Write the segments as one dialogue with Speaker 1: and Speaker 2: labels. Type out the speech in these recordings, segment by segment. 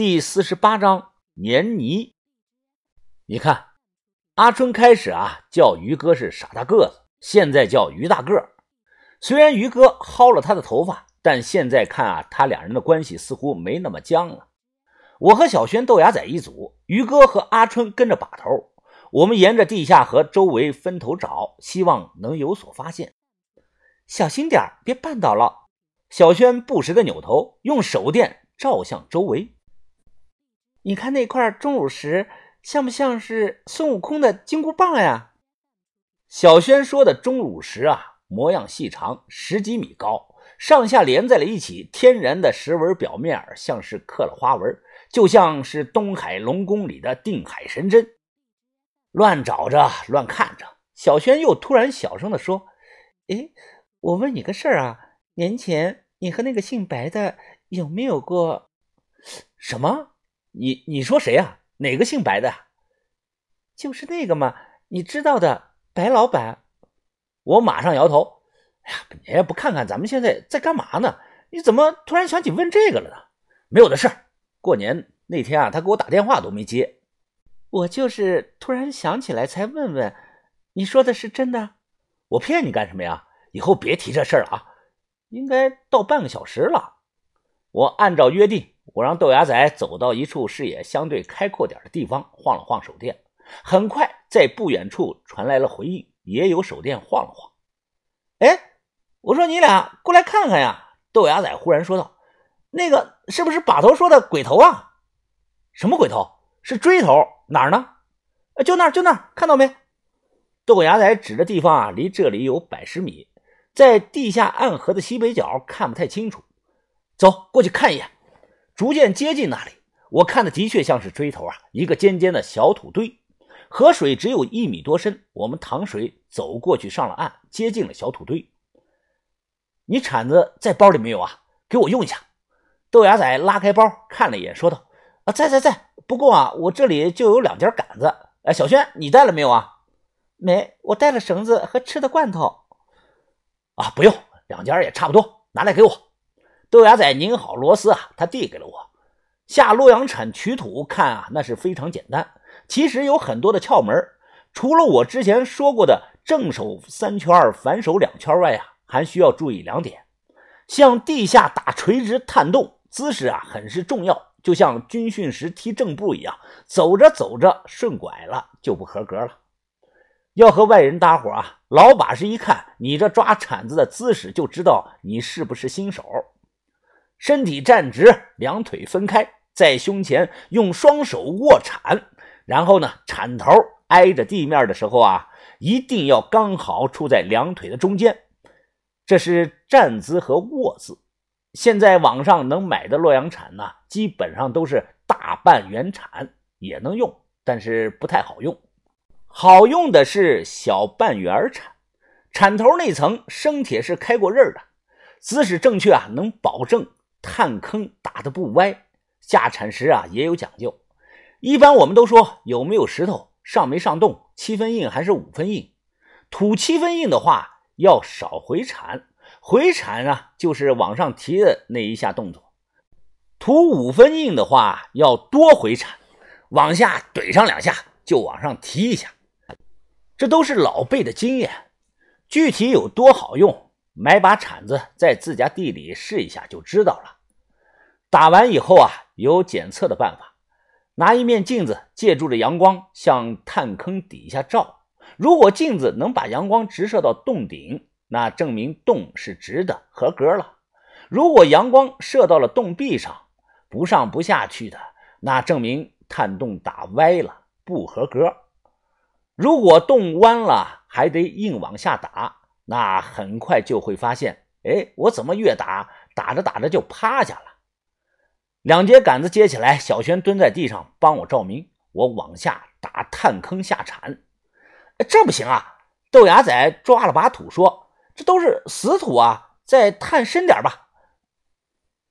Speaker 1: 第四十八章黏泥。你看，阿春开始啊叫于哥是傻大个子，现在叫于大个。虽然于哥薅了他的头发，但现在看啊，他两人的关系似乎没那么僵了。我和小轩、豆芽仔一组，于哥和阿春跟着把头。我们沿着地下河周围分头找，希望能有所发现。
Speaker 2: 小心点别绊倒了。小轩不时的扭头，用手电照向周围。你看那块钟乳石，像不像是孙悟空的金箍棒呀？
Speaker 1: 小轩说的钟乳石啊，模样细长，十几米高，上下连在了一起，天然的石纹表面像是刻了花纹，就像是东海龙宫里的定海神针。乱找着，乱看着，
Speaker 2: 小轩又突然小声的说：“哎。”我问你个事儿啊，年前你和那个姓白的有没有过？
Speaker 1: 什么？你你说谁呀？哪个姓白的？
Speaker 2: 就是那个嘛，你知道的白老板。
Speaker 1: 我马上摇头。哎呀，你也不看看咱们现在在干嘛呢？你怎么突然想起问这个了呢？没有的事儿。过年那天啊，他给我打电话都没接。
Speaker 2: 我就是突然想起来才问问。你说的是真的？
Speaker 1: 我骗你干什么呀？以后别提这事儿了啊！应该到半个小时了。我按照约定，我让豆芽仔走到一处视野相对开阔点的地方，晃了晃手电。很快，在不远处传来了回应，也有手电晃了晃。哎，我说你俩过来看看呀！豆芽仔忽然说道：“那个是不是把头说的鬼头啊？什么鬼头？是锥头？哪儿呢？就那儿，就那儿，看到没？”豆芽仔指的地方啊，离这里有百十米。在地下暗河的西北角看不太清楚，走过去看一眼。逐渐接近那里，我看的的确像是锥头啊，一个尖尖的小土堆。河水只有一米多深，我们淌水走过去，上了岸，接近了小土堆。你铲子在包里没有啊？给我用一下。豆芽仔拉开包看了一眼，说道：“啊，在在在。不过啊，我这里就有两截杆子。哎，小轩，你带了没有啊？
Speaker 2: 没，我带了绳子和吃的罐头。”
Speaker 1: 啊，不用，两件也差不多，拿来给我。豆芽仔拧好螺丝啊，他递给了我。下洛阳铲取土，看啊，那是非常简单。其实有很多的窍门，除了我之前说过的正手三圈，反手两圈外啊，还需要注意两点。向地下打垂直探洞，姿势啊很是重要，就像军训时踢正步一样，走着走着顺拐了就不合格了。要和外人搭伙啊，老把式一看你这抓铲子的姿势，就知道你是不是新手。身体站直，两腿分开，在胸前用双手握铲，然后呢，铲头挨着地面的时候啊，一定要刚好处在两腿的中间。这是站姿和握姿。现在网上能买的洛阳铲呢，基本上都是大半圆铲，也能用，但是不太好用。好用的是小半圆铲，铲头那层生铁是开过刃的，姿势正确啊，能保证探坑打的不歪。下铲时啊也有讲究，一般我们都说有没有石头，上没上洞，七分硬还是五分硬。土七分硬的话要少回铲，回铲啊就是往上提的那一下动作。土五分硬的话要多回铲，往下怼上两下就往上提一下。这都是老辈的经验，具体有多好用，买把铲子在自家地里试一下就知道了。打完以后啊，有检测的办法，拿一面镜子，借助着阳光向探坑底下照。如果镜子能把阳光直射到洞顶，那证明洞是直的，合格了。如果阳光射到了洞壁上，不上不下去的，那证明探洞打歪了，不合格。如果洞弯了，还得硬往下打，那很快就会发现，哎，我怎么越打打着打着就趴下了？两节杆子接起来，小轩蹲在地上帮我照明，我往下打探坑下铲。这不行啊！豆芽仔抓了把土说：“这都是死土啊，再探深点吧。”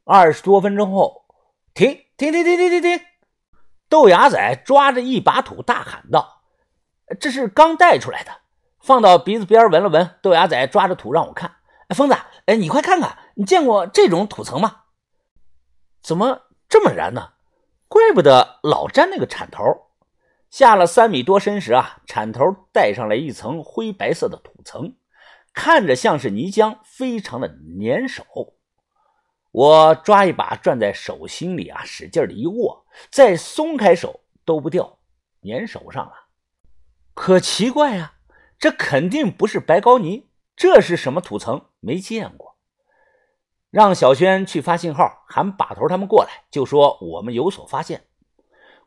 Speaker 1: 二十多分钟后，停停停停停停停！豆芽仔抓着一把土大喊道。这是刚带出来的，放到鼻子边闻了闻。豆芽仔抓着土让我看。哎，疯子，哎，你快看看，你见过这种土层吗？怎么这么燃呢？怪不得老沾那个铲头。下了三米多深时啊，铲头带上来一层灰白色的土层，看着像是泥浆，非常的粘手。我抓一把攥在手心里啊，使劲的一握，再松开手都不掉，粘手上了。可奇怪呀，这肯定不是白高泥，这是什么土层？没见过。让小轩去发信号，喊把头他们过来，就说我们有所发现。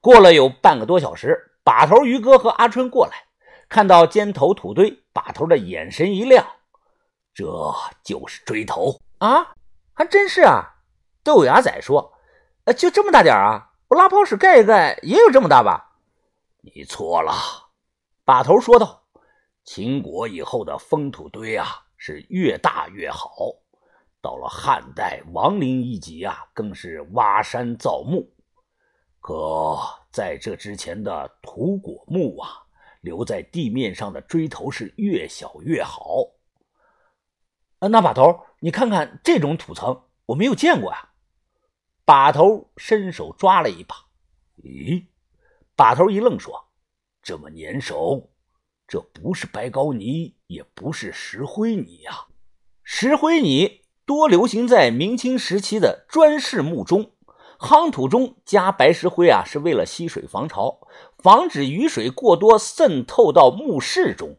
Speaker 1: 过了有半个多小时，把头于哥和阿春过来，看到尖头土堆，把头的眼神一亮，这就是锥头啊！还真是啊！豆芽仔说：“呃，就这么大点啊？我拉泡屎盖一盖也有这么大吧？”
Speaker 3: 你错了，把头说道：“秦国以后的封土堆啊，是越大越好。到了汉代，王陵一级啊，更是挖山造墓。可在这之前的土果墓啊，留在地面上的锥头是越小越好。”
Speaker 1: 那把头。你看看这种土层，我没有见过啊！把头伸手抓了一把，
Speaker 3: 咦？把头一愣，说：“这么粘手，这不是白膏泥，也不是石灰泥呀。
Speaker 1: 石灰泥多流行在明清时期的砖室墓中，夯土中加白石灰啊，是为了吸水防潮，防止雨水过多渗透到墓室中。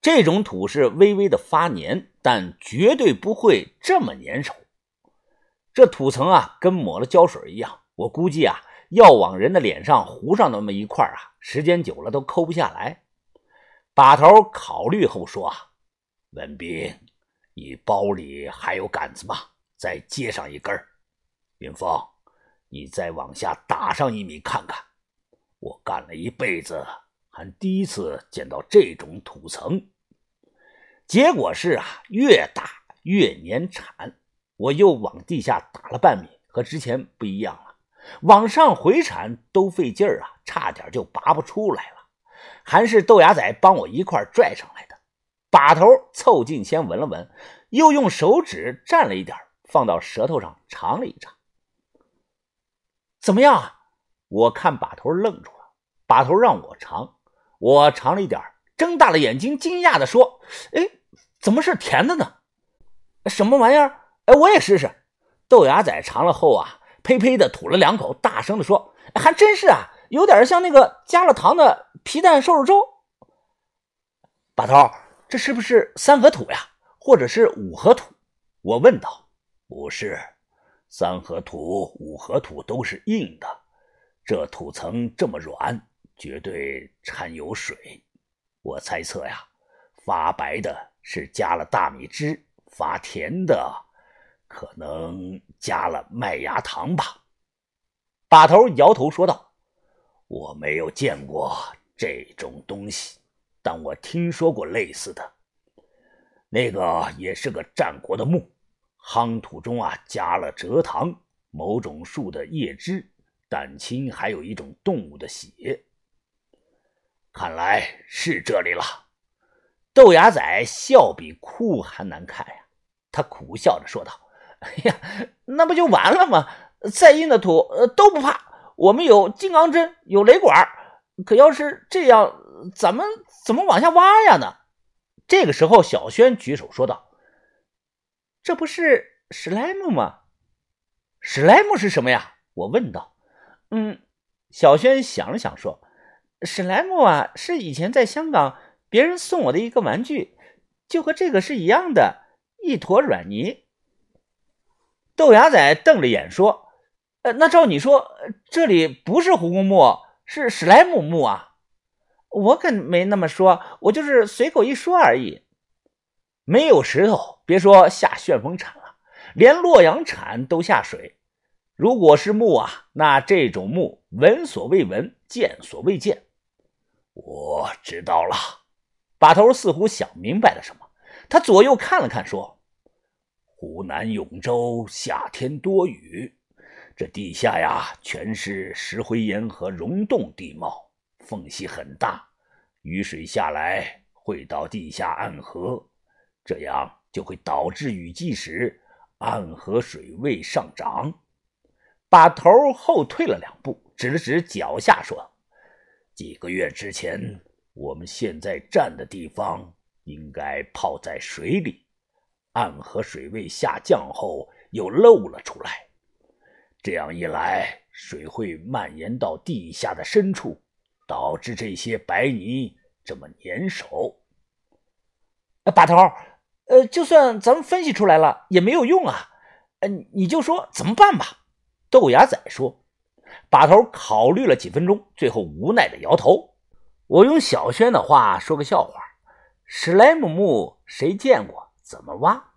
Speaker 1: 这种土是微微的发黏。”但绝对不会这么粘手，这土层啊，跟抹了胶水一样。我估计啊，要往人的脸上糊上那么一块啊，时间久了都抠不下来。把头考虑后说：“，
Speaker 3: 文斌，你包里还有杆子吗？再接上一根。云峰，你再往下打上一米看看。我干了一辈子，还第一次见到这种土层。”
Speaker 1: 结果是啊，越打越粘铲。我又往地下打了半米，和之前不一样了。往上回铲都费劲儿啊，差点就拔不出来了。还是豆芽仔帮我一块拽上来的。把头凑近先闻了闻，又用手指蘸了一点，放到舌头上尝了一尝。怎么样啊？我看把头愣住了。把头让我尝，我尝了一点，睁大了眼睛，惊讶的说：“哎。”怎么是甜的呢？什么玩意儿？哎，我也试试。豆芽仔尝了后啊，呸呸的吐了两口，大声的说：“还真是啊，有点像那个加了糖的皮蛋瘦肉粥。”把头，这是不是三合土呀？或者是五合土？我问道。
Speaker 3: 不是，三合土、五合土都是硬的，这土层这么软，绝对掺有水。我猜测呀，发白的。是加了大米汁发甜的，可能加了麦芽糖吧。
Speaker 1: 把头摇头说道：“
Speaker 3: 我没有见过这种东西，但我听说过类似的。那个也是个战国的墓，夯土中啊加了蔗糖、某种树的叶汁、蛋清，还有一种动物的血。看来是这里了。”
Speaker 1: 豆芽仔笑比哭还难看呀！他苦笑着说道：“哎呀，那不就完了吗？再硬的土都不怕，我们有金刚针，有雷管。可要是这样，咱们怎么往下挖呀呢？”这个时候，小轩举手说道：“这不是史莱姆吗？史莱姆是什么呀？”我问道。“嗯。”小轩想了想说：“史莱姆啊，是以前在香港。”别人送我的一个玩具，就和这个是一样的，一坨软泥。豆芽仔瞪着眼说：“那照你说，这里不是胡公墓，是史莱姆墓啊？”我可没那么说，我就是随口一说而已。没有石头，别说下旋风铲了，连洛阳铲都下水。如果是墓啊，那这种墓闻所未闻，见所未见。
Speaker 3: 我知道了。
Speaker 1: 把头似乎想明白了什么，他左右看了看，说：“
Speaker 3: 湖南永州夏天多雨，这地下呀全是石灰岩和溶洞地貌，缝隙很大，雨水下来会到地下暗河，这样就会导致雨季时暗河水位上涨。
Speaker 1: 把头后退了两步，指了指脚下，说：“
Speaker 3: 几个月之前，我们现在站的地方应该泡在水里，暗河水位下降后又漏了出来。这样一来，水会蔓延到地下的深处，导致这些白泥这么粘手。”
Speaker 1: 把头，呃，就算咱们分析出来了，也没有用啊。呃，你就说怎么办吧。豆芽仔说。把头考虑了几分钟，最后无奈的摇头。我用小轩的话说个笑话：史莱姆墓谁见过？怎么挖？